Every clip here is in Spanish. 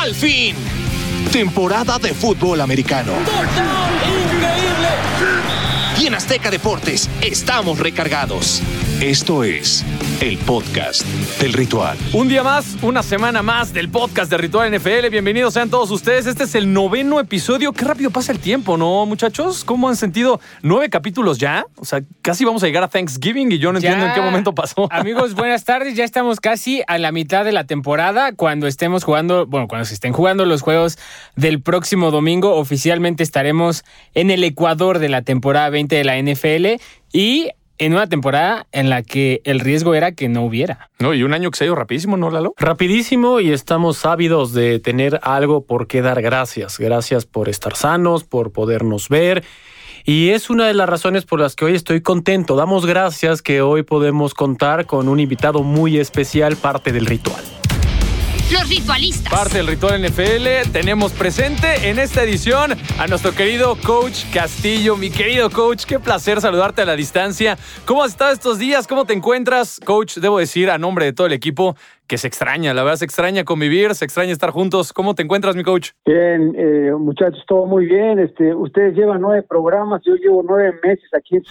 ¡Al fin! Temporada de fútbol americano. ¡Increíble! Y en Azteca Deportes estamos recargados. Esto es el podcast del ritual. Un día más, una semana más del podcast de Ritual NFL. Bienvenidos sean todos ustedes. Este es el noveno episodio. Qué rápido pasa el tiempo, ¿no, muchachos? ¿Cómo han sentido nueve capítulos ya? O sea, casi vamos a llegar a Thanksgiving y yo no entiendo en qué momento pasó. Amigos, buenas tardes. Ya estamos casi a la mitad de la temporada. Cuando estemos jugando, bueno, cuando se estén jugando los juegos del próximo domingo, oficialmente estaremos en el Ecuador de la temporada 20 de la NFL. Y en una temporada en la que el riesgo era que no hubiera. No, y un año que se ha ido rapidísimo, ¿no, Lalo? Rapidísimo y estamos ávidos de tener algo por qué dar gracias. Gracias por estar sanos, por podernos ver. Y es una de las razones por las que hoy estoy contento. Damos gracias que hoy podemos contar con un invitado muy especial, parte del ritual. Los ritualistas. Parte del ritual NFL. Tenemos presente en esta edición a nuestro querido coach Castillo. Mi querido coach, qué placer saludarte a la distancia. ¿Cómo has estado estos días? ¿Cómo te encuentras? Coach, debo decir a nombre de todo el equipo que se extraña, la verdad se extraña convivir, se extraña estar juntos. ¿Cómo te encuentras, mi coach? Bien, eh, muchachos, todo muy bien. Este, ustedes llevan nueve programas, yo llevo nueve meses aquí en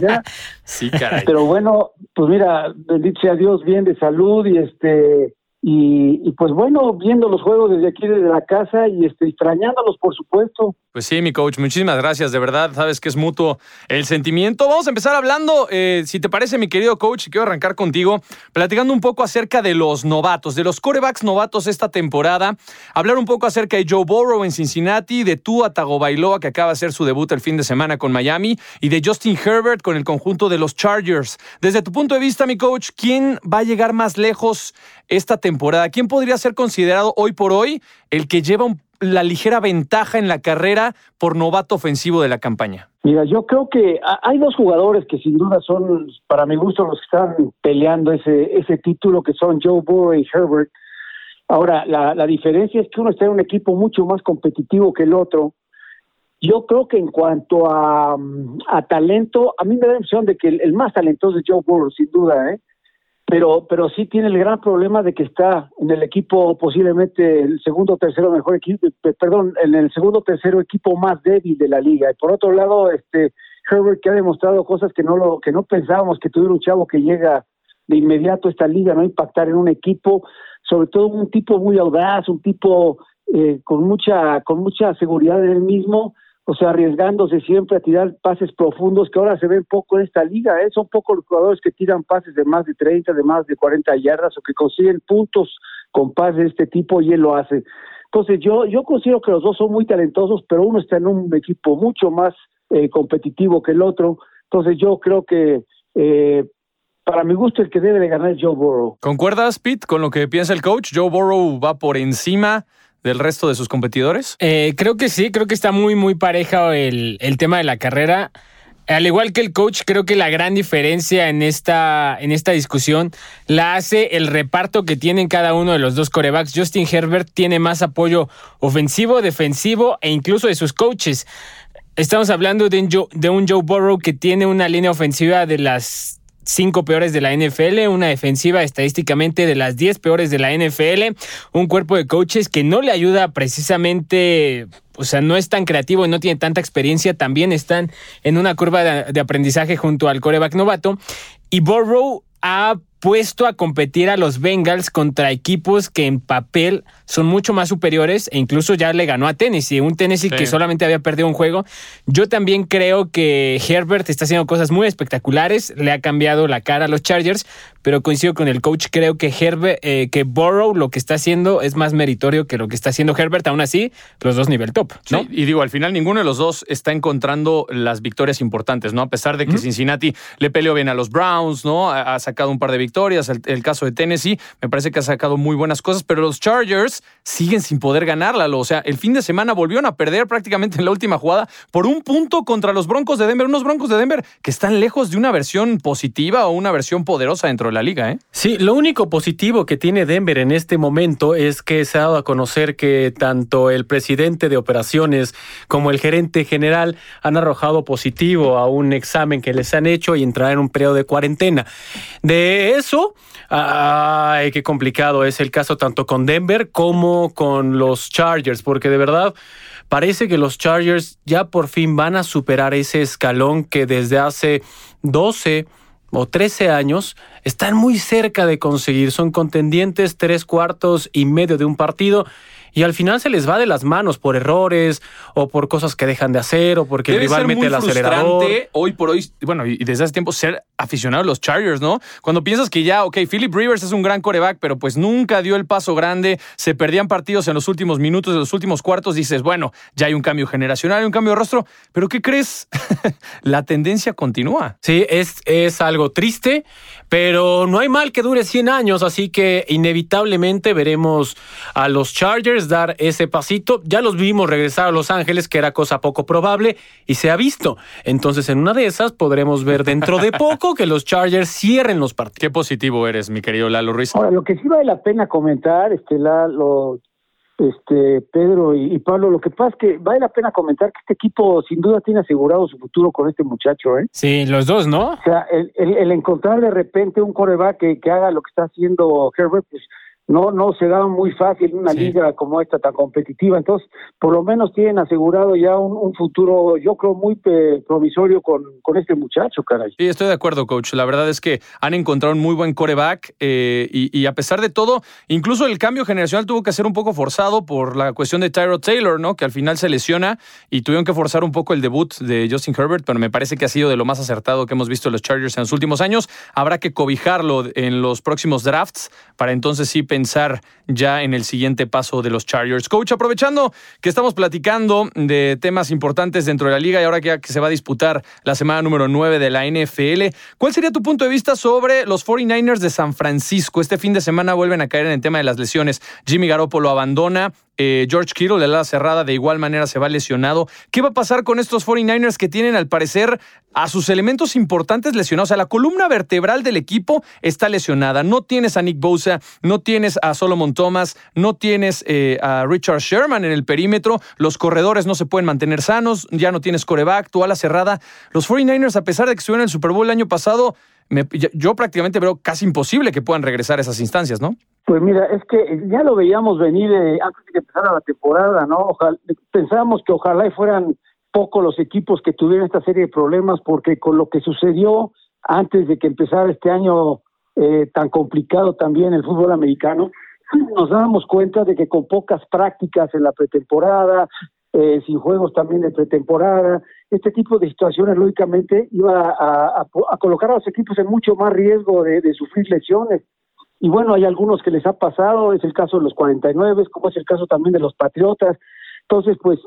ya. sí, caray. Pero bueno, pues mira, bendito sea Dios, bien de salud y este y, pues bueno, viendo los juegos desde aquí, desde la casa y este, extrañándolos, por supuesto. Pues sí, mi coach, muchísimas gracias, de verdad, sabes que es mutuo el sentimiento. Vamos a empezar hablando, eh, si te parece, mi querido coach, quiero arrancar contigo, platicando un poco acerca de los novatos, de los corebacks novatos esta temporada, hablar un poco acerca de Joe Burrow en Cincinnati, de Tua Tagovailoa, que acaba de hacer su debut el fin de semana con Miami, y de Justin Herbert con el conjunto de los Chargers. Desde tu punto de vista, mi coach, ¿quién va a llegar más lejos esta temporada? ¿Quién podría ser considerado hoy por hoy el que lleva la ligera ventaja en la carrera por novato ofensivo de la campaña? Mira, yo creo que hay dos jugadores que sin duda son, para mi gusto, los que están peleando ese, ese título, que son Joe Burrow y Herbert. Ahora, la, diferencia es que uno está en un equipo mucho más competitivo que el otro. Yo creo que en cuanto a, a talento, a mí me da la impresión de que el, el más talentoso es Joe Burrow, sin duda, ¿eh? Pero pero sí tiene el gran problema de que está en el equipo posiblemente el segundo o tercero mejor equipo perdón en el segundo o tercero equipo más débil de la liga. Y por otro lado este Herbert que ha demostrado cosas que no lo que no pensábamos que tuviera un chavo que llega de inmediato a esta liga no impactar en un equipo sobre todo un tipo muy audaz un tipo eh, con mucha con mucha seguridad en él mismo o sea, arriesgándose siempre a tirar pases profundos que ahora se ven poco en esta liga, ¿eh? son pocos los jugadores que tiran pases de más de 30, de más de 40 yardas o que consiguen puntos con pases de este tipo y él lo hace. Entonces yo, yo considero que los dos son muy talentosos, pero uno está en un equipo mucho más eh, competitivo que el otro, entonces yo creo que eh, para mi gusto el que debe de ganar es Joe Burrow. ¿Concuerdas, Pete, con lo que piensa el coach? Joe Burrow va por encima del resto de sus competidores? Eh, creo que sí, creo que está muy, muy pareja el, el, tema de la carrera. Al igual que el coach, creo que la gran diferencia en esta, en esta discusión la hace el reparto que tienen cada uno de los dos corebacks. Justin Herbert tiene más apoyo ofensivo, defensivo e incluso de sus coaches. Estamos hablando de un de un Joe Burrow que tiene una línea ofensiva de las cinco peores de la NFL, una defensiva estadísticamente de las diez peores de la NFL, un cuerpo de coaches que no le ayuda precisamente o sea, no es tan creativo y no tiene tanta experiencia, también están en una curva de, de aprendizaje junto al coreback novato. Y Burrow ha puesto a competir a los Bengals contra equipos que en papel son mucho más superiores e incluso ya le ganó a Tennessee, un Tennessee sí. que solamente había perdido un juego. Yo también creo que Herbert está haciendo cosas muy espectaculares, le ha cambiado la cara a los Chargers, pero coincido con el coach, creo que Herbert, eh, que Burrow lo que está haciendo es más meritorio que lo que está haciendo Herbert, aún así, los dos nivel top, ¿no? Sí, y digo, al final ninguno de los dos está encontrando las victorias importantes, ¿no? A pesar de que mm. Cincinnati le peleó bien a los Browns, ¿no? Ha, ha sacado un par de victorias, el, el, caso de Tennessee, me parece que ha sacado muy buenas cosas, pero los Chargers siguen sin poder ganarla, o sea, el fin de semana volvieron a perder prácticamente en la última jugada por un punto contra los Broncos de Denver, unos Broncos de Denver que están lejos de una versión positiva o una versión poderosa dentro de la liga, ¿eh? Sí, lo único positivo que tiene Denver en este momento es que se ha dado a conocer que tanto el presidente de operaciones como el gerente general han arrojado positivo a un examen que les han hecho y entrar en un periodo de cuarentena. De eso, ay, qué complicado es el caso tanto con Denver como con los Chargers, porque de verdad parece que los Chargers ya por fin van a superar ese escalón que desde hace 12 o 13 años están muy cerca de conseguir. Son contendientes tres cuartos y medio de un partido y al final se les va de las manos por errores o por cosas que dejan de hacer o porque el rival mete el acelerador. Hoy por hoy, bueno, y desde hace tiempo ser aficionado a los Chargers, ¿no? Cuando piensas que ya, ok, Philip Rivers es un gran coreback, pero pues nunca dio el paso grande, se perdían partidos en los últimos minutos, en los últimos cuartos, dices, bueno, ya hay un cambio generacional, hay un cambio de rostro, pero ¿qué crees? La tendencia continúa. Sí, es, es algo triste, pero no hay mal que dure 100 años, así que inevitablemente veremos a los Chargers dar ese pasito. Ya los vimos regresar a Los Ángeles, que era cosa poco probable, y se ha visto. Entonces, en una de esas podremos ver dentro de poco que los Chargers cierren los partidos. Qué positivo eres, mi querido Lalo Ruiz. Ahora, lo que sí vale la pena comentar, este Lalo, este Pedro y, Pablo, lo que pasa es que vale la pena comentar que este equipo sin duda tiene asegurado su futuro con este muchacho, ¿eh? Sí, los dos, ¿no? O sea, el, el, encontrar de repente un coreback que, que haga lo que está haciendo Herbert, pues no no se da muy fácil una liga como esta tan competitiva. Entonces por lo menos tienen asegurado ya un, futuro yo creo muy provisorio con, con este muchacho caray. Sí estoy de acuerdo coach. La verdad es que han encontrado un muy buen coreback eh, y, a pesar de todo incluso el cambio generacional tuvo que ser un poco forzado por la cuestión de Tyrod Taylor no que al final se lesiona y tuvieron que forzar un poco el debut de Justin Herbert pero me parece que ha sido de lo más acertado que hemos visto en los Chargers en los últimos años. Habrá que cobijarlo en los próximos drafts para entonces sí pensar ya en el siguiente paso de los Chargers. Coach, aprovechando que estamos platicando de temas importantes dentro de la liga y ahora que, se va a disputar la semana número 9 de la NFL, ¿cuál sería tu punto de vista sobre los 49ers de San Francisco? Este fin de semana vuelven a caer en el tema de las lesiones. Jimmy Garoppolo abandona, eh, George Kittle la cerrada de igual manera se va lesionado. ¿Qué va a pasar con estos 49ers que tienen al parecer a sus elementos importantes lesionados? O sea, la columna vertebral del equipo está lesionada. No tienes a Nick Bosa, no tienes a Solomon Thomas, no tienes eh, a Richard Sherman en el perímetro. Los corredores no se pueden mantener sanos, ya no tienes coreback, tu ala cerrada. Los 49ers, a pesar de que estuvieron en el Super Bowl el año pasado, yo prácticamente veo casi imposible que puedan regresar a esas instancias, ¿no? Pues mira, es que ya lo veíamos venir eh, antes de que empezara la temporada, ¿no? Ojalá, pensábamos que ojalá fueran poco los equipos que tuvieran esta serie de problemas, porque con lo que sucedió antes de que empezara este año eh, tan complicado también el fútbol americano, nos dábamos cuenta de que con pocas prácticas en la pretemporada, eh, sin juegos también de pretemporada, este tipo de situaciones lógicamente iba a, colocar a los equipos en mucho más riesgo de sufrir lesiones y bueno, hay algunos que les ha pasado, es el caso de los 49, como es el caso también de los Patriotas. Entonces, pues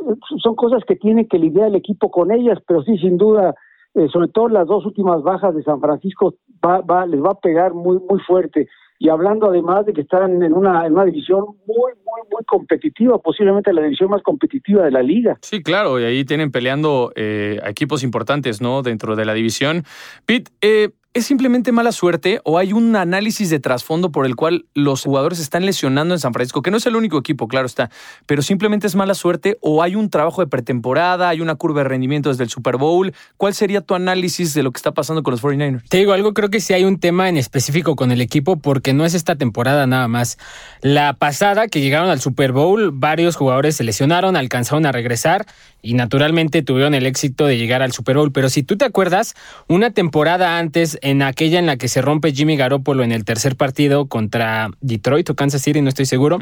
son cosas que tiene que lidiar el equipo con ellas, pero sí, sin duda, eh, sobre todo las dos últimas bajas de San Francisco, va, va, les va a pegar muy, muy fuerte. Y hablando además de que están en una, en una división muy, muy, muy competitiva, posiblemente la división más competitiva de la liga. Sí, claro, y ahí tienen peleando eh, equipos importantes, ¿no? Dentro de la división. Pete, eh, ¿Es simplemente mala suerte o hay un análisis de trasfondo por el cual los jugadores están lesionando en San Francisco? Que no es el único equipo, claro está, pero simplemente es mala suerte o hay un trabajo de pretemporada, hay una curva de rendimiento desde el Super Bowl. ¿Cuál sería tu análisis de lo que está pasando con los 49ers? Te digo algo, creo que sí hay un tema en específico con el equipo porque no es esta temporada nada más. La pasada que llegaron al Super Bowl, varios jugadores se lesionaron, alcanzaron a regresar y naturalmente tuvieron el éxito de llegar al Super Bowl. Pero si tú te acuerdas, una temporada antes en aquella en la que se rompe Jimmy Garoppolo en el tercer partido contra Detroit o Kansas City, no estoy seguro,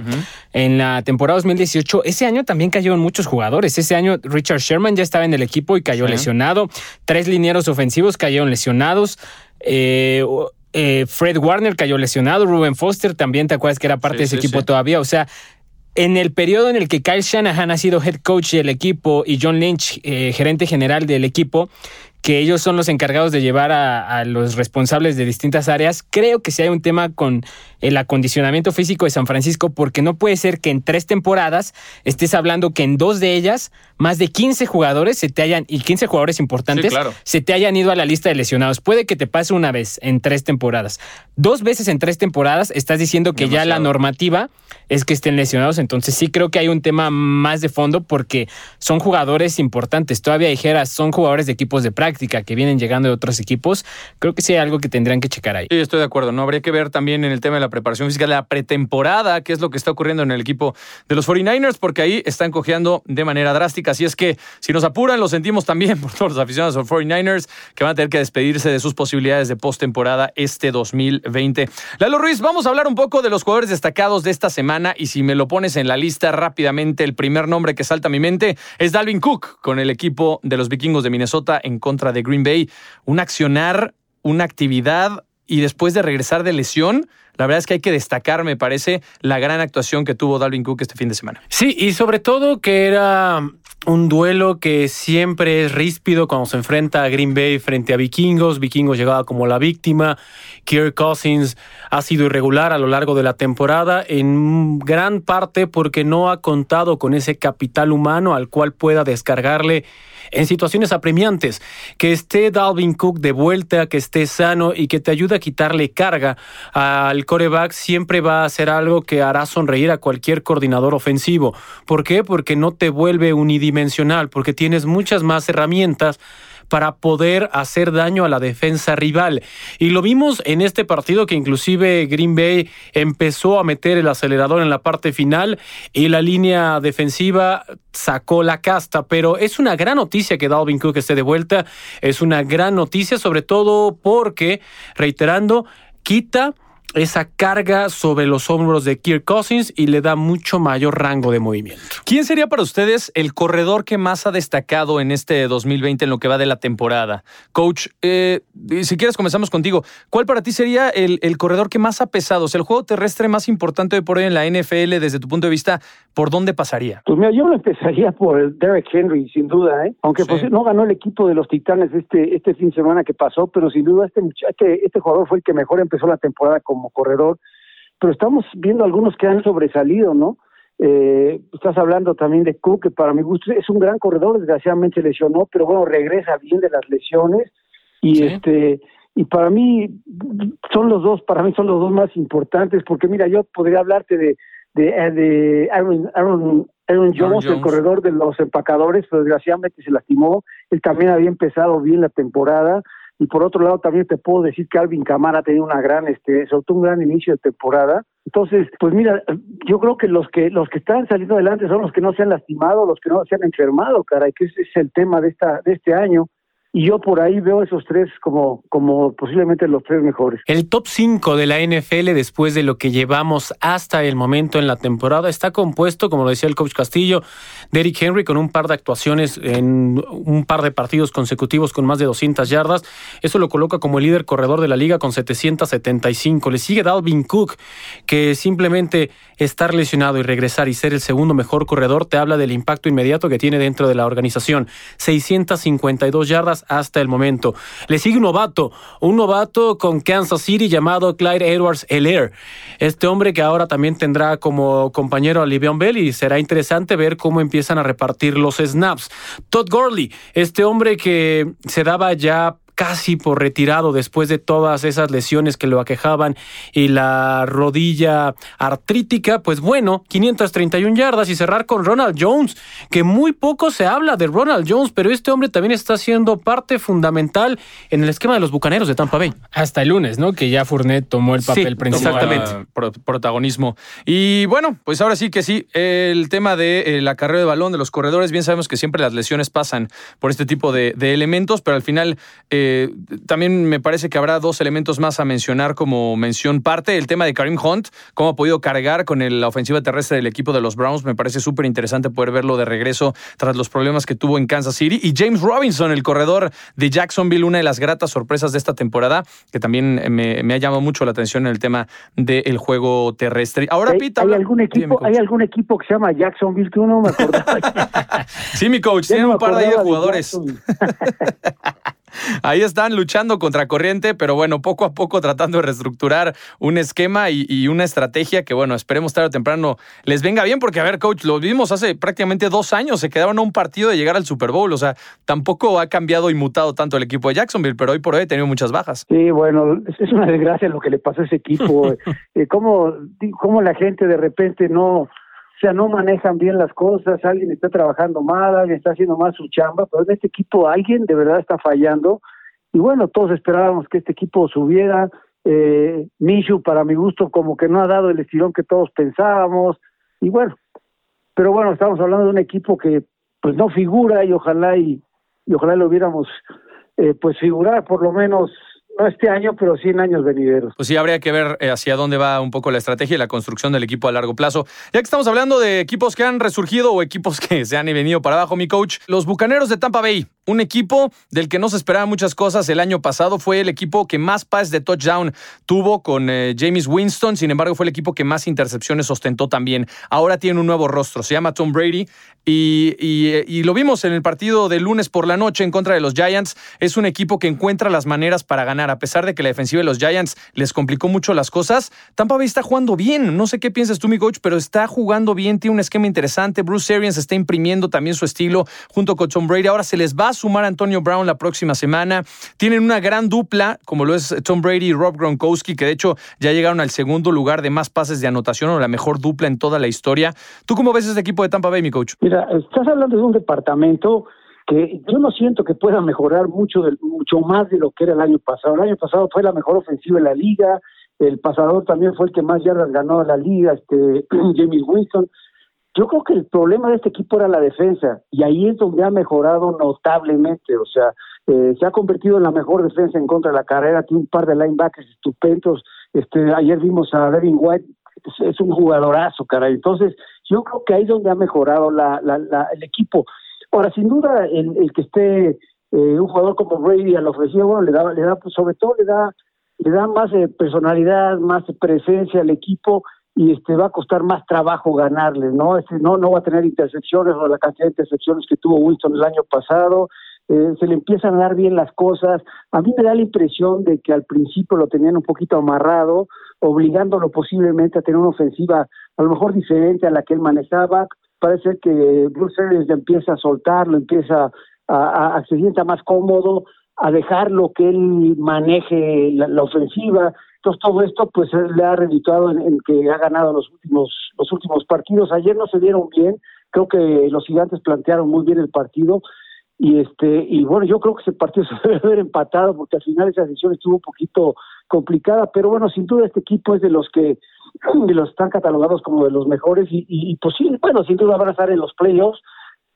en la temporada 2018, ese año también cayeron muchos jugadores. Ese año Richard Sherman ya estaba en el equipo y cayó lesionado. Tres linieros ofensivos cayeron lesionados. Eh, eh, Fred Warner cayó lesionado, Ruben Foster también, ¿te acuerdas que era parte de ese equipo todavía? O sea, en el periodo en el que Kyle Shanahan ha sido head coach del equipo y John Lynch, eh, gerente general del equipo, que ellos son los encargados de llevar a, los responsables de distintas áreas. Creo que si hay un tema con el acondicionamiento físico de San Francisco, porque no puede ser que en tres temporadas estés hablando que en dos de ellas más de 15 jugadores se te hayan, y 15 jugadores importantes, se te hayan ido a la lista de lesionados. Puede que te pase una vez en tres temporadas. Dos veces en tres temporadas estás diciendo que ya la normativa es que estén lesionados, entonces sí creo que hay un tema más de fondo porque son jugadores importantes. Todavía dijeras, son jugadores de equipos de práctica que vienen llegando de otros equipos. Creo que sí hay algo que tendrían que checar ahí. Sí, estoy de acuerdo. No habría que ver también en el tema de la preparación física, la pretemporada, qué es lo que está ocurriendo en el equipo de los 49ers, porque ahí están cojeando de manera drástica. Así es que si nos apuran, lo sentimos también por todos los aficionados de los 49ers que van a tener que despedirse de sus posibilidades de postemporada este 2020. Lalo Ruiz, vamos a hablar un poco de los jugadores destacados de esta semana y si me lo pones en la lista rápidamente, el primer nombre que salta a mi mente es Dalvin Cook con el equipo de los vikingos de Minnesota en contra de Green Bay. Un accionar, una actividad y después de regresar de lesión, la verdad es que hay que destacar, me parece, la gran actuación que tuvo Dalvin Cook este fin de semana. Sí, y sobre todo que era un duelo que siempre es ríspido cuando se enfrenta a Green Bay frente a Vikingos. Vikingos llegaba como la víctima. Kirk Cousins ha sido irregular a lo largo de la temporada, en gran parte porque no ha contado con ese capital humano al cual pueda descargarle en situaciones apremiantes. Que esté Dalvin Cook de vuelta, que esté sano y que te ayude a quitarle carga al coreback siempre va a ser algo que hará sonreír a cualquier coordinador ofensivo. ¿Por qué? Porque no te vuelve unidimensional, porque tienes muchas más herramientas para poder hacer daño a la defensa rival. Y lo vimos en este partido que inclusive Green Bay empezó a meter el acelerador en la parte final y la línea defensiva sacó la casta, pero es una gran noticia que Dalvin Cook esté de vuelta, es una gran noticia sobre todo porque, reiterando, quita esa carga sobre los hombros de Kirk Cousins y le da mucho mayor rango de movimiento. ¿Quién sería para ustedes el corredor que más ha destacado en este 2020 en lo que va de la temporada? Coach, eh, si quieres comenzamos contigo. ¿Cuál para ti sería el, corredor que más ha pesado? O el juego terrestre más importante de por hoy en la NFL desde tu punto de vista, ¿por dónde pasaría? Pues mira, yo lo empezaría por Derek Henry, sin duda, ¿eh? aunque pues, no ganó el equipo de los Titanes este, este fin de semana que pasó, pero sin duda este, este, este jugador fue el que mejor empezó la temporada como como corredor, pero estamos viendo algunos que han sobresalido, ¿no? Eh, estás hablando también de Cook, que para mi gusto es un gran corredor, desgraciadamente lesionó, pero bueno, regresa bien de las lesiones y este y para mí son los dos, para mí son los dos más importantes, porque mira, yo podría hablarte de de, eh, de Aaron, Aaron, Aaron Jones, el corredor de los empacadores, pero desgraciadamente se lastimó, él también había empezado bien la temporada, y por otro lado también te puedo decir que Alvin Camara ha tenido una gran este soltó un gran inicio de temporada. Entonces pues mira yo creo que los que los que están saliendo adelante son los que no se han lastimado los que no se han enfermado cara y que ese es el tema de esta de este año y yo por ahí veo esos tres como, como posiblemente los tres mejores. El top 5 de la NFL después de lo que llevamos hasta el momento en la temporada está compuesto, como lo decía el coach Castillo, de Eric Henry con un par de actuaciones en un par de partidos consecutivos con más de 200 yardas. Eso lo coloca como el líder corredor de la liga con 775. Le sigue Dalvin Cook, que simplemente estar lesionado y regresar y ser el segundo mejor corredor te habla del impacto inmediato que tiene dentro de la organización. 652 yardas hasta el momento. Le sigue un novato, un novato con Kansas City llamado Clyde Edwards Elair. Este hombre que ahora también tendrá como compañero a Livion Bell y será interesante ver cómo empiezan a repartir los snaps. Todd Gurley, este hombre que se daba ya casi por retirado después de todas esas lesiones que lo aquejaban y la rodilla artrítica, pues bueno, 531 yardas y cerrar con Ronald Jones, que muy poco se habla de Ronald Jones, pero este hombre también está siendo parte fundamental en el esquema de los Bucaneros de Tampa Bay. Hasta el lunes, ¿no? Que ya Fournette tomó el papel principal. Exactamente. protagonismo. Y bueno, pues ahora sí que sí, el tema de eh, la carrera de balón de los corredores, bien sabemos que siempre las lesiones pasan por este tipo de, elementos, pero al final... Eh, también me parece que habrá dos elementos más a mencionar como mención parte. El tema de Karim Hunt, cómo ha podido cargar con la ofensiva terrestre del equipo de los Browns. Me parece súper interesante poder verlo de regreso tras los problemas que tuvo en Kansas City. Y James Robinson, el corredor de Jacksonville, una de las gratas sorpresas de esta temporada, que también me, ha llamado mucho la atención en el tema del juego terrestre. Ahora, ¿Hay, ¿hay algún equipo, ¿Hay algún equipo que se llama Jacksonville que uno me acordaba? sí, mi coach, tiene un par de, de jugadores. ahí están luchando contra corriente, pero bueno, poco a poco tratando de reestructurar un esquema y, una estrategia que, bueno, esperemos tarde o temprano les venga bien, porque, a ver, coach, lo vimos hace prácticamente dos años, se quedaron a un partido de llegar al Super Bowl, o sea, tampoco ha cambiado y mutado tanto el equipo de Jacksonville, pero hoy por hoy ha tenido muchas bajas. Sí, bueno, es una desgracia lo que le pasó a ese equipo. eh, cómo, cómo la gente de repente no o sea, no manejan bien las cosas, alguien está trabajando mal, alguien está haciendo mal su chamba, pero en este equipo alguien de verdad está fallando. Y bueno, todos esperábamos que este equipo subiera. Eh, Mishu, para mi gusto, como que no ha dado el estirón que todos pensábamos. Y bueno, pero bueno, estamos hablando de un equipo que pues no figura y ojalá y, y ojalá lo viéramos eh, pues figurar por lo menos no este año, pero sí en años venideros. Pues sí, habría que ver eh, hacia dónde va un poco la estrategia y la construcción del equipo a largo plazo. Ya que estamos hablando de equipos que han resurgido o equipos que se han venido para abajo, mi coach, los Bucaneros de Tampa Bay un equipo del que no se esperaban muchas cosas el año pasado. Fue el equipo que más pases de touchdown tuvo con eh, James Winston. Sin embargo, fue el equipo que más intercepciones ostentó también. Ahora tiene un nuevo rostro. Se llama Tom Brady. Y, y, lo vimos en el partido de lunes por la noche en contra de los Giants. Es un equipo que encuentra las maneras para ganar. A pesar de que la defensiva de los Giants les complicó mucho las cosas, Tampa Bay está jugando bien. No sé qué piensas tú, mi coach, pero está jugando bien. Tiene un esquema interesante. Bruce Arians está imprimiendo también su estilo junto con Tom Brady. Ahora se les va a sumar Antonio Brown la próxima semana. Tienen una gran dupla, como lo es Tom Brady y Rob Gronkowski, que de hecho ya llegaron al segundo lugar de más pases de anotación o la mejor dupla en toda la historia. ¿Tú cómo ves este equipo de Tampa Bay, mi coach? Mira, estás hablando de un departamento que yo no siento que pueda mejorar mucho, mucho más de lo que era el año pasado. El año pasado fue la mejor ofensiva de la liga, el pasador también fue el que más yardas ganó a la liga, este James Winston. Yo creo que el problema de este equipo era la defensa y ahí es donde ha mejorado notablemente, o sea, eh, se ha convertido en la mejor defensa en contra de la carrera, tiene un par de linebackers estupendos, este, ayer vimos a Devin White, es, un jugadorazo, caray, entonces yo creo que ahí es donde ha mejorado la, la, el equipo. Ahora, sin duda, el, que esté eh, un jugador como Brady a la ofensiva, bueno, le da, le da, pues, sobre todo le da, le da más eh, personalidad, más presencia al equipo, y este va a costar más trabajo ganarle, ¿no? Este, no, no va a tener intercepciones o la cantidad de intercepciones que tuvo Winston el año pasado, eh, se le empiezan a dar bien las cosas. A mí me da la impresión de que al principio lo tenían un poquito amarrado, obligándolo posiblemente a tener una ofensiva a lo mejor diferente a la que él manejaba. Parece que Bruce Arians empieza a soltarlo, empieza a, a, se sienta más cómodo, a dejarlo que él maneje la ofensiva. Entonces todo esto pues le ha redituado en, que ha ganado los últimos los últimos partidos. Ayer no se dieron bien, creo que los gigantes plantearon muy bien el partido. Y este y bueno yo creo que ese partido se debe haber empatado porque al final esa decisión estuvo un poquito complicada. Pero bueno sin duda este equipo es de los que de los están catalogados como de los mejores y, y, pues sí bueno sin duda van a estar en los playoffs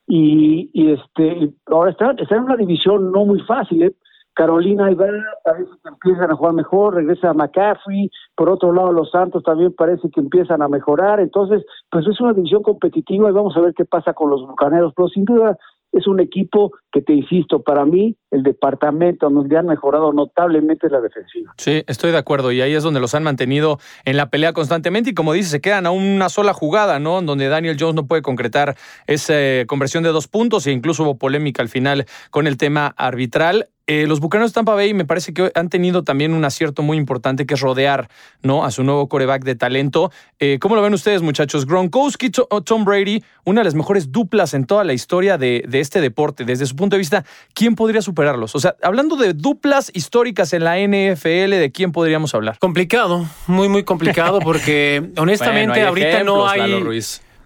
y, y este ahora están, están en una división no muy fácil ¿eh? Carolina y parece que empiezan a jugar mejor, regresa McCaffrey, por otro lado los Santos también parece que empiezan a mejorar, entonces pues es una división competitiva y vamos a ver qué pasa con los Bucaneros, pero sin duda es un equipo que te insisto, para mí el departamento donde han mejorado notablemente la defensiva. Sí, estoy de acuerdo y ahí es donde los han mantenido en la pelea constantemente y como dice, se quedan a una sola jugada, ¿no? Donde Daniel Jones no puede concretar esa conversión de dos puntos e incluso hubo polémica al final con el tema arbitral. Eh, los Bucaneros de Tampa Bay me parece que han tenido también un acierto muy importante que es rodear ¿no? a su nuevo coreback de talento. Eh, ¿Cómo lo ven ustedes, muchachos? Gronkowski, Tom Brady, una de las mejores duplas en toda la historia de, este deporte. Desde su punto de vista, ¿quién podría superarlos? O sea, hablando de duplas históricas en la NFL, ¿de quién podríamos hablar? Complicado, muy, muy complicado, porque honestamente ahorita no hay.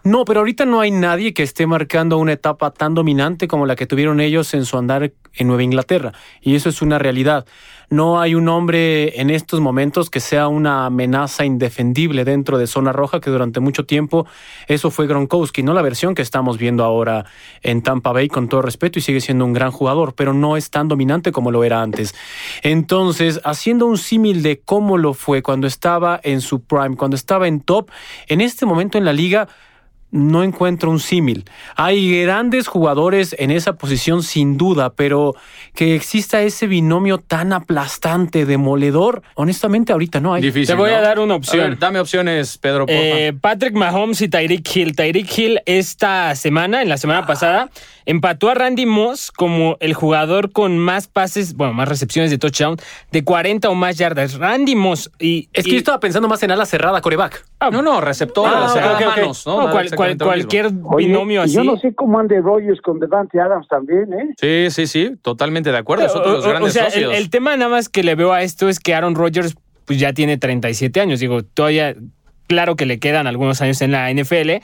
No, pero ahorita no hay nadie que esté marcando una etapa tan dominante como la que tuvieron ellos en su andar en Nueva Inglaterra. Y eso es una realidad. No hay un hombre en estos momentos que sea una amenaza indefendible dentro de zona roja, que durante mucho tiempo eso fue Gronkowski, no la versión que estamos viendo ahora en Tampa Bay, con todo respeto, y sigue siendo un gran jugador, pero no es tan dominante como lo era antes. Entonces, haciendo un símil de cómo lo fue cuando estaba en su prime, cuando estaba en top, en este momento en la liga, no encuentro un símil. Hay grandes jugadores en esa posición sin duda, pero que exista ese binomio tan aplastante, demoledor, honestamente ahorita no hay. Difícil. Te voy a dar una opción. A ver, dame opciones, Pedro. porfa. Eh, Patrick Mahomes y Tyreek Hill. Tyreek Hill esta semana, en la semana pasada, empató a Randy Moss como el jugador con más pases, bueno, más recepciones de touchdown, de 40 o más yardas. Randy Moss. Y, Es que y- yo estaba pensando más en ala cerrada, coreback. no, no, receptor, Ah, o sea, manos, ¿no? no, Nada, cual- exactamente cual- lo mismo. cualquier binomio así. Yo no sé cómo ande Rogers con Devante Adams también, ¿eh? Sí, sí, sí, totalmente de acuerdo. Es otro de los grandes o sea, el, el tema nada más que le veo a esto es que Aaron Rodgers pues ya tiene 37 años. Digo, todavía, claro que le quedan algunos años en la NFL,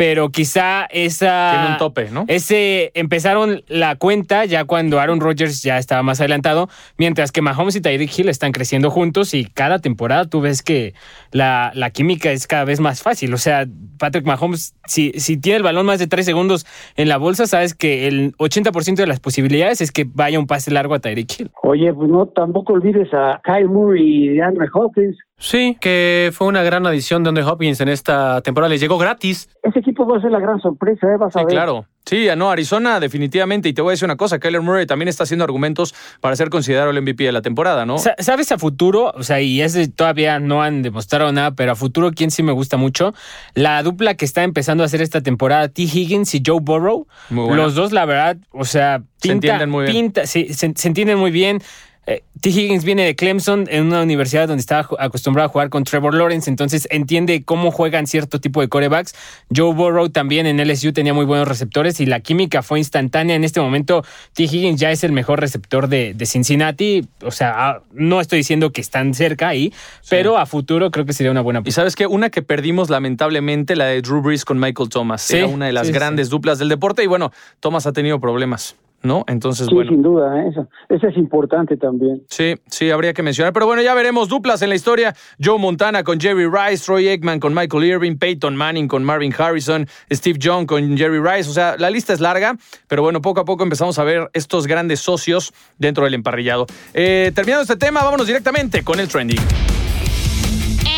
pero quizá esa... Tiene un tope, ¿no? Ese, empezaron la cuenta ya cuando Aaron Rodgers ya estaba más adelantado, mientras que Mahomes y Tyreek Hill están creciendo juntos y cada temporada tú ves que la, la química es cada vez más fácil. O sea, Patrick Mahomes, si, si tiene el balón más de tres segundos en la bolsa, sabes que el 80% de las posibilidades es que vaya un pase largo a Tyreek Hill. Oye, pues no, tampoco olvides a Kyle Murray y Andre Hopkins. Sí, que fue una gran adición de Andre Hopkins en esta temporada. Les llegó gratis. Ese equipo va a ser la gran sorpresa, ¿eh? Vas a Sí, ver. claro. Sí, no, Arizona definitivamente. Y te voy a decir una cosa, Kyler Murray también está haciendo argumentos para ser considerado el MVP de la temporada, ¿no? Sa- ¿Sabes a futuro? O sea, y ese todavía no han demostrado nada, pero a futuro, ¿quién sí me gusta mucho? La dupla que está empezando a hacer esta temporada, T. Higgins y Joe Burrow. Muy. Los dos, la verdad, o sea, Se pinta, entienden muy bien. pinta- sí, se, se entienden muy bien. Eh, T. Higgins viene de Clemson, en una universidad donde estaba acostumbrado a jugar con Trevor Lawrence, entonces entiende cómo juegan cierto tipo de corebacks. Joe Burrow también en LSU tenía muy buenos receptores y la química fue instantánea. En este momento, T. Higgins ya es el mejor receptor de, de Cincinnati. O sea, ah, no estoy diciendo que están cerca ahí, pero a futuro creo que sería una buena Y sabes que una que perdimos lamentablemente, la de Drew Brees con Michael Thomas. Sí, Era una de las sí. grandes duplas del deporte. Y bueno, Thomas ha tenido problemas, ¿no? Entonces, Sí, bueno. sin duda, ¿eh? eso, eso es importante también. Sí, sí, habría que mencionar. Pero bueno, ya veremos duplas en la historia. Joe Montana con Jerry Rice, Troy Aikman con Michael Irving, Peyton Manning con Marvin Harrison, Steve Young con Jerry Rice. O sea, la lista es larga, pero bueno, poco a poco empezamos a ver estos grandes socios dentro del emparrillado. Eh, terminando este tema, vámonos directamente con el trending.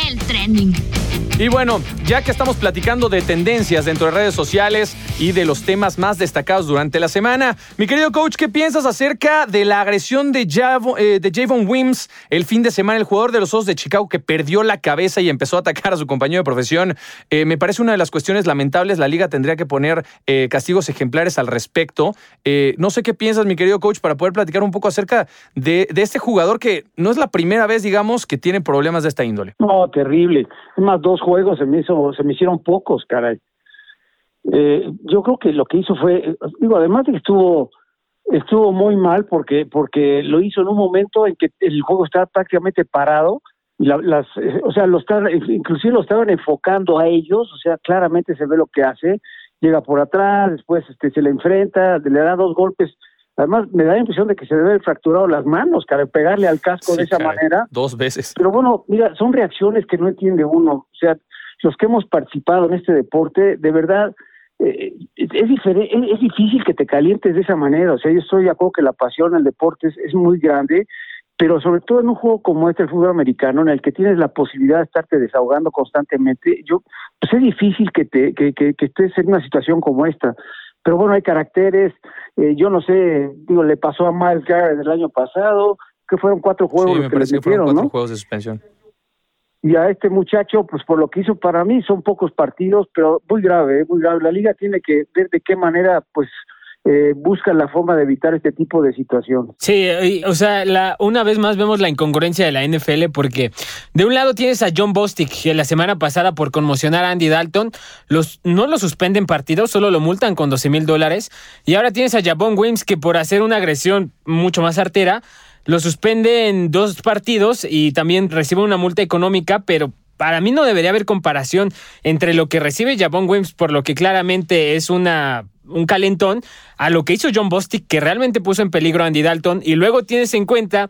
El trending. Y bueno, ya que estamos platicando de tendencias dentro de redes sociales y de los temas más destacados durante la semana, mi querido coach, ¿qué piensas acerca de la agresión de, eh, de Javon Wims el fin de semana, el jugador de los Osos de Chicago que perdió la cabeza y empezó a atacar a su compañero de profesión? Eh, me parece una de las cuestiones lamentables. La liga tendría que poner eh, castigos ejemplares al respecto. No sé qué piensas, mi querido coach, para poder platicar un poco acerca de, de este jugador que no es la primera vez, digamos, que tiene problemas de esta índole. No, terrible. Más, dos juegos se me, hizo, se me hicieron pocos, caray. Eh, yo creo que lo que hizo fue, digo, además de que estuvo estuvo muy mal porque porque lo hizo en un momento en que el juego estaba prácticamente parado la- las eh, o sea lo estaban inclusive lo estaban enfocando a ellos o sea claramente se ve lo que hace llega por atrás después este se le enfrenta le da dos golpes además me da la impresión de que se debe haber fracturado las manos cara pegarle al casco de esa manera Dos veces. pero bueno, mira, son reacciones que no entiende uno. O sea, los que hemos participado en este deporte, de verdad, eh, es, es difere- es, es difícil que te calientes de esa manera. O sea, yo estoy de acuerdo que la pasión al deporte es, es muy grande, pero sobre todo en un juego como este, el fútbol americano, en el que tienes la posibilidad de estarte desahogando constantemente, yo, pues es difícil que, te, que, que, que estés en una situación como esta. Pero bueno, hay caracteres, eh, yo no sé, digo, le pasó a Miles Garrett el año pasado, que fueron cuatro juegos Sí, me que le parece que fueron cuatro ¿no? juegos de suspensión. y a este muchacho, pues por lo que hizo para mí, son pocos partidos, pero muy grave, ¿eh? muy grave. La liga tiene que ver de qué manera, pues, eh, busca la forma de evitar este tipo de situaciones. Sí, o sea, la, una vez más vemos la incongruencia de la NFL porque de un lado tienes a John Bostic que la semana pasada por conmocionar a Andy Dalton los, no lo suspenden partidos, solo lo multan con 12 mil dólares y ahora tienes a Jabón Wims que por hacer una agresión mucho más artera lo suspende en dos partidos y también recibe una multa económica, pero para mí no debería haber comparación entre lo que recibe Jabón Wims por lo que claramente es una un calentón a lo que hizo John Bostic que realmente puso en peligro a Andy Dalton. Y luego tienes en cuenta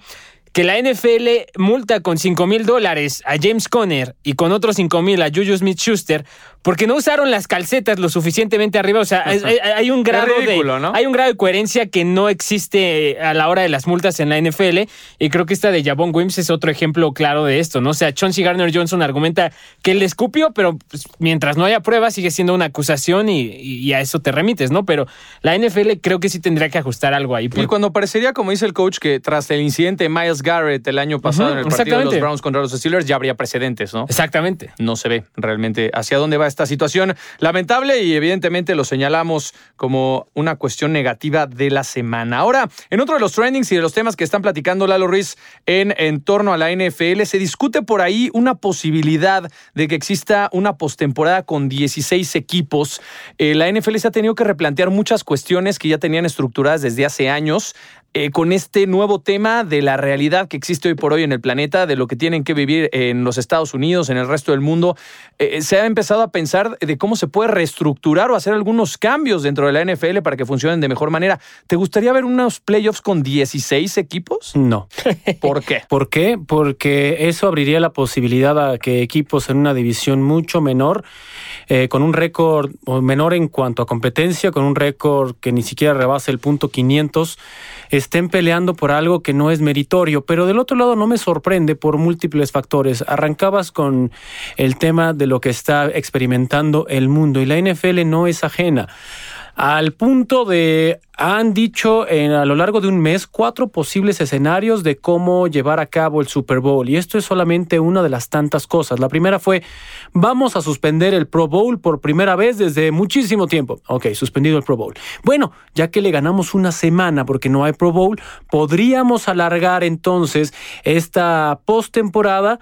que la NFL multa con 5 mil dólares a James Conner y con otros 5 mil a Juju Smith Schuster porque no usaron las calcetas lo suficientemente arriba. O sea, hay, hay un grado ridículo, de ¿no? hay un grado de coherencia que no existe a la hora de las multas en la NFL. Y creo que esta de Jabón Wims es otro ejemplo claro de esto, ¿no? O sea, Chauncey Garner Johnson argumenta que le escupió, pero pues, mientras no haya pruebas sigue siendo una acusación y, y a eso te remites, ¿no? Pero la NFL creo que sí tendría que ajustar algo ahí. Y cuando parecería, como dice el coach, que tras el incidente de Miles Garrett el año pasado en el partido de los. Browns contra los Steelers, ya habría precedentes, ¿no? Exactamente. no se ve realmente hacia dónde va esta situación. Lamentable y evidentemente lo señalamos como una cuestión negativa de la semana. Ahora, en otro de los trendings y de los temas que están platicando Lalo Ruiz en, en torno a la NFL, se discute por ahí una posibilidad de que exista una postemporada con 16 equipos. Eh, la NFL se ha tenido que replantear muchas cuestiones que ya tenían estructuradas desde hace años eh, con este nuevo tema de la realidad que existe hoy por hoy en el planeta, de lo que tienen que vivir en los Estados Unidos, en el resto del mundo, eh, se ha empezado a pensar de cómo se puede reestructurar o hacer algunos cambios dentro de la NFL para que funcionen de mejor manera. ¿Te gustaría ver unos playoffs con 16 equipos? No. ¿Por qué? ¿Por qué? Porque eso abriría la posibilidad a que equipos en una división mucho menor, eh, con un récord menor en cuanto a competencia, con un récord que ni siquiera rebase el punto 500, estén peleando por algo que no es meritorio. Pero del otro lado no me sorprende por múltiples factores. Arrancabas con el tema de lo que está experimentando el mundo y la NFL no es ajena al punto de han dicho en, a lo largo de un mes cuatro posibles escenarios de cómo llevar a cabo el Super Bowl y esto es solamente una de las tantas cosas. La primera fue vamos a suspender el Pro Bowl por primera vez desde muchísimo tiempo. Ok, suspendido el Pro Bowl. Bueno, ya que le ganamos una semana porque no hay Pro Bowl, podríamos alargar entonces esta postemporada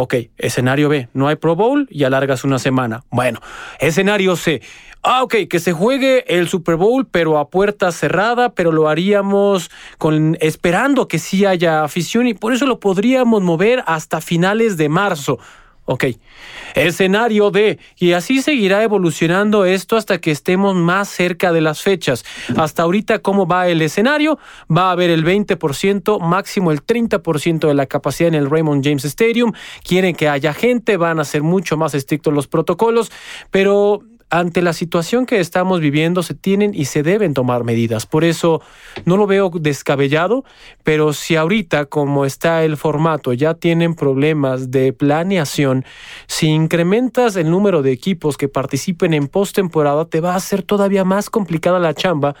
Ok, escenario B, no hay Pro Bowl y alargas una semana. Bueno, escenario C. Ah, ok, que se juegue el Super Bowl, pero a puerta cerrada, pero lo haríamos con esperando que sí haya afición y por eso lo podríamos mover hasta finales de marzo. Ok, escenario D. Y así seguirá evolucionando esto hasta que estemos más cerca de las fechas. Hasta ahorita, ¿cómo va el escenario? Va a haber el 20%, máximo el 30% de la capacidad en el Raymond James Stadium. Quieren que haya gente, van a ser mucho más estrictos los protocolos, pero ante la situación que estamos viviendo se tienen y se deben tomar medidas. Por eso no lo veo descabellado, pero si ahorita como está el formato ya tienen problemas de planeación, si incrementas el número de equipos que participen en postemporada, te va a hacer todavía más complicada la chamba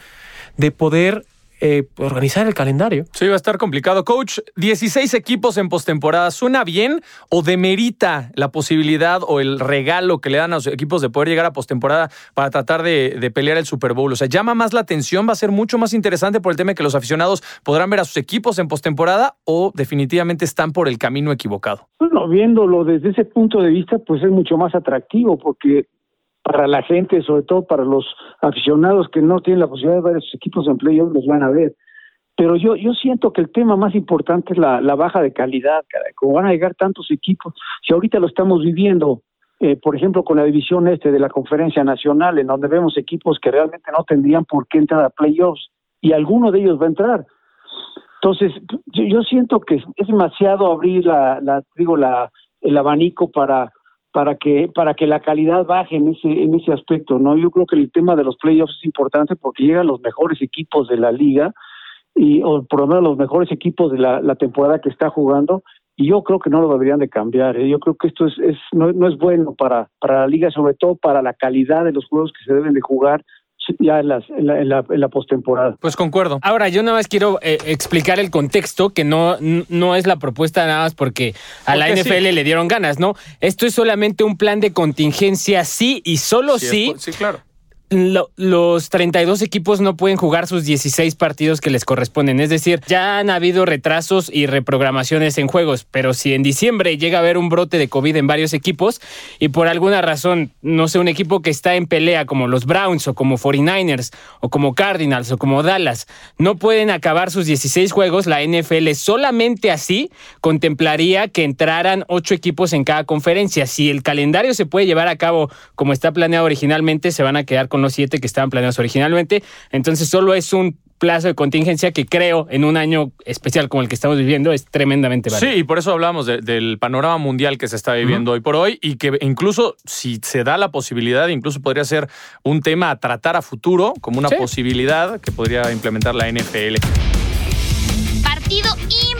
de poder eh, organizar el calendario. Sí, va a estar complicado. Coach, 16 equipos en postemporada, ¿suena bien o demerita la posibilidad o el regalo que le dan a los equipos de poder llegar a postemporada para tratar de, de pelear el Super Bowl? O sea, llama más la atención, va a ser mucho más interesante por el tema de que los aficionados podrán ver a sus equipos en postemporada o definitivamente están por el camino equivocado. Bueno, viéndolo desde ese punto de vista, pues es mucho más atractivo porque para la gente, sobre todo para los aficionados que no tienen la posibilidad de ver sus equipos en playoffs, los van a ver. Pero yo, yo siento que el tema más importante es la, la baja de calidad, caray. Como van a llegar tantos equipos, si ahorita lo estamos viviendo, eh, por ejemplo, con la división este de la conferencia nacional, en donde vemos equipos que realmente no tendrían por qué entrar a playoffs, y alguno de ellos va a entrar. Entonces, yo, yo siento que es demasiado abrir la, la digo, la, el abanico para para que para que la calidad baje en ese en ese aspecto no yo creo que el tema de los playoffs es importante porque llegan los mejores equipos de la liga y o por lo menos los mejores equipos de la, temporada que está jugando y yo creo que no lo deberían de cambiar ¿eh? yo creo que esto es, es no, no es bueno para para la liga sobre todo para la calidad de los juegos que se deben de jugar ya en, las, en la, en la, en la postemporada. Pues concuerdo. Ahora, yo nada más quiero eh, explicar el contexto, que no, no es la propuesta nada más porque a la NFL sí. le dieron ganas, ¿no? Esto es solamente un plan de contingencia, sí y solo sí. sí, claro. Lo- los 32 equipos no pueden jugar sus 16 partidos que les corresponden. Es decir, ya han habido retrasos y reprogramaciones en juegos, pero si en diciembre llega a haber un brote de COVID en varios equipos y por alguna razón, no sé, un equipo que está en pelea como los Browns o como 49ers o como Cardinals o como Dallas, no pueden acabar sus 16 juegos, la NFL solamente así contemplaría que entraran 8 equipos en cada conferencia. Si el calendario se puede llevar a cabo como está planeado originalmente, se van a quedar con los 7 que estaban planeados originalmente. Entonces solo es un plazo de contingencia que creo en un año especial como el que estamos viviendo es tremendamente válido. Sí, y por eso hablamos de- del panorama mundial que se está viviendo hoy por hoy y que incluso si se da la posibilidad, incluso podría ser un tema a tratar a futuro como una Sí. posibilidad que podría implementar la NFL. Partido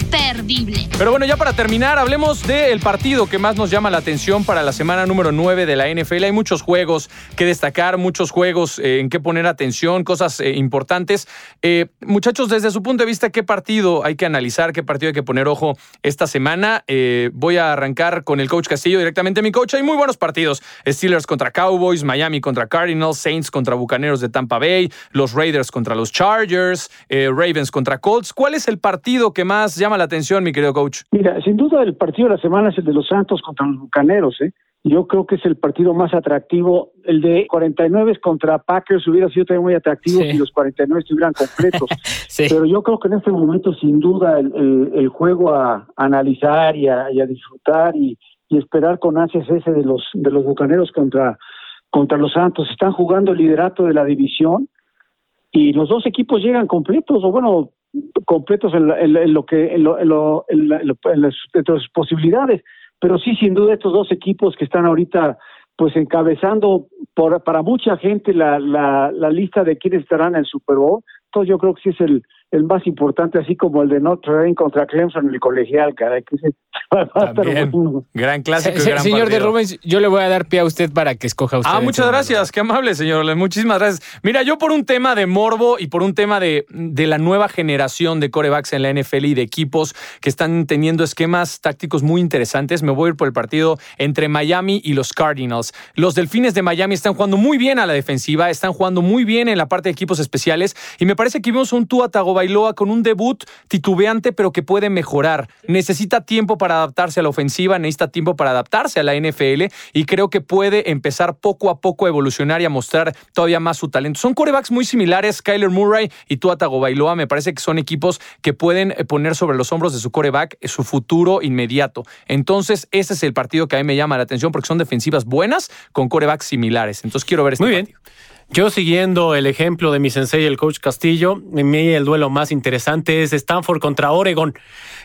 imperdible. Pero bueno, ya para terminar, hablemos del partido que más nos llama la atención para la semana número 9 de la NFL. Hay muchos juegos que destacar, muchos juegos eh, en que poner atención, cosas eh, importantes. Eh, muchachos, desde su punto de vista, ¿qué partido hay que analizar? ¿Qué partido hay que poner ojo esta semana? Voy a arrancar con el coach Castillo directamente. Mi coach, hay muy buenos partidos. Steelers contra Cowboys, Miami contra Cardinals, Saints contra Bucaneros de Tampa Bay, los Raiders contra los Chargers, Ravens contra Colts. ¿Cuál es el partido que más llama la atención, mi querido coach? Mira, sin duda el partido de la semana es el de los Santos contra los Bucaneros, ¿eh? Yo creo que es el partido más atractivo. El de 49 contra Packers hubiera sido también muy atractivo Sí. si los 49 estuvieran completos. Sí. Pero yo creo que en este momento, sin duda, el, el- el juego a analizar y a, y a disfrutar y, y esperar con ansias ese de los de los Bucaneros contra contra los Santos. Están jugando el liderato de la división y los dos equipos llegan completos o bueno completos en, la- lo que en, lo, en, lo- en las, sus posibilidades. Pero sí, sin duda, estos dos equipos que están ahorita pues encabezando por, para mucha gente la, la, la lista de quienes estarán en el Super Bowl. Entonces yo creo que sí es el, el más importante, así como el de Notre Dame contra Clemson en el colegial, caray, que También. bueno. Gran clásico Se- gran señor de. Rubens, yo le voy a dar pie a usted para que escoja usted. Ah, muchas gracias, qué amable, señor. Muchísimas gracias. Mira, yo por un tema de morbo y por un tema de, de la nueva generación de corebacks en la NFL y de equipos que están teniendo esquemas tácticos muy interesantes, me voy a ir por el partido entre Miami y los Cardinals. Los Delfines de Miami están jugando muy bien a la defensiva, están jugando muy bien en la parte de equipos especiales y me parece que vimos un Tua Tagovailoa con un debut titubeante pero que puede mejorar. Necesita tiempo para adaptarse a la ofensiva, necesita tiempo para adaptarse a la NFL y creo que puede empezar poco a poco a evolucionar y a mostrar todavía más su talento. Son corebacks muy similares, Kyler Murray y Tua Tagovailoa, me parece que son equipos que pueden eh, poner sobre los hombros de su coreback eh, su futuro inmediato. Entonces, ese es el partido que a mí me llama la atención porque son defensivas buenas con corebacks similares. Entonces, quiero ver este Muy bien. Yo siguiendo el ejemplo de mi sensei, el coach Castillo, en mí el duelo más interesante es Stanford contra Oregon,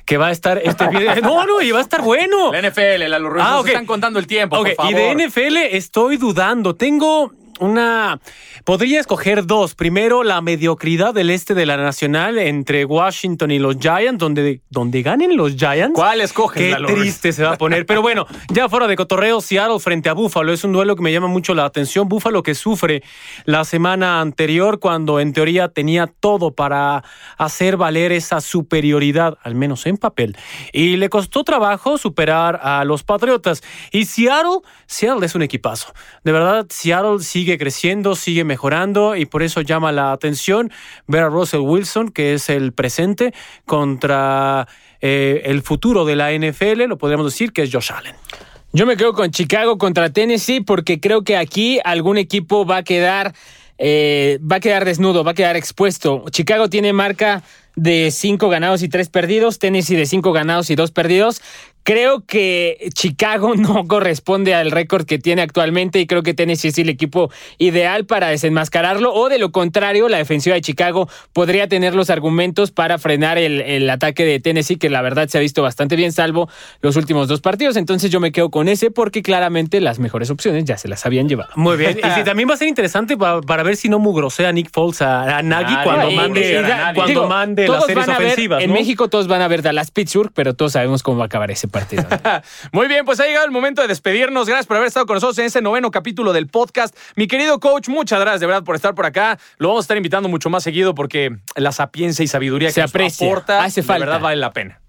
que va a estar este. No, no, y va a estar bueno. La NFL, la Ruiz, Ah, nos ok. están contando el tiempo, Ok, por y favor. de NFL estoy dudando. Tengo una. Podría escoger dos. Primero, la mediocridad del este de la Nacional entre Washington y los Giants, donde, donde ganen los Giants. ¿Cuál escoges, Qué triste se va a poner. Pero bueno, ya fuera de cotorreo, Seattle frente a Buffalo es un duelo que me llama mucho la atención. Buffalo que sufre la semana anterior cuando en teoría tenía todo para hacer valer esa superioridad, al menos en papel. Y le costó trabajo superar a los Patriotas. Y Seattle, Seattle es un equipazo. De verdad, Seattle sigue creciendo, sigue mejorando y por eso llama la atención ver a Russell Wilson, que es el presente, contra eh, el futuro de la NFL, lo podríamos decir que es Josh Allen. Yo me quedo con Chicago contra Tennessee porque creo que aquí algún equipo va a quedar eh, va a quedar desnudo, va a quedar expuesto. Chicago tiene marca de cinco ganados y tres perdidos, Tennessee de cinco ganados y dos perdidos. Creo que Chicago no corresponde al récord que tiene actualmente y creo que Tennessee es el equipo ideal para desenmascararlo o de lo contrario, la defensiva de Chicago podría tener los argumentos para frenar el, el ataque de Tennessee que la verdad se ha visto bastante bien salvo los últimos dos partidos. Entonces yo me quedo con ese porque claramente las mejores opciones ya se las habían llevado. Muy bien. Y sí, también va a ser interesante pa- para, ver si no mugrosea Nick Foles a, a Nagy cuando y- mande, y- y- cuando Digo, mande las series ver- ofensivas. En. México todos van a ver Dallas Pittsburgh, pero todos sabemos cómo va a acabar ese partido. Muy bien, pues ha llegado el momento de despedirnos. Gracias por haber estado con nosotros en este noveno capítulo del podcast. Mi querido coach, muchas gracias de verdad por estar por acá. Lo vamos a estar invitando mucho más seguido porque la sapiencia y sabiduría Se que nos aprecia, aporta hace de verdad vale la pena.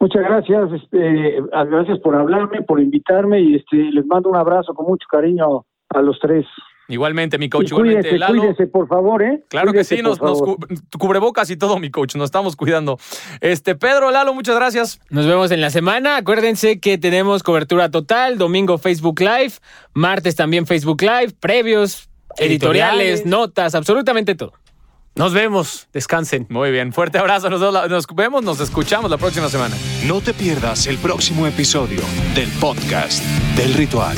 Muchas gracias, este, gracias por hablarme, por invitarme y este, les mando un abrazo con mucho cariño a los tres. Igualmente, mi coach, y igualmente, Lalo. cuídense, por favor, ¿eh? Claro que sí, nos, nos cu- cubrebocas y todo, mi coach. Nos estamos cuidando. Este, Pedro, Lalo, muchas gracias. Nos vemos en la semana. Acuérdense que tenemos cobertura total. Domingo Facebook Live, martes también Facebook Live, previos, editoriales, Editoriales. notas, absolutamente todo. Nos vemos. Descansen. Muy bien, fuerte abrazo. Nos, nos vemos, nos escuchamos la próxima semana. No te pierdas el próximo episodio del podcast del ritual.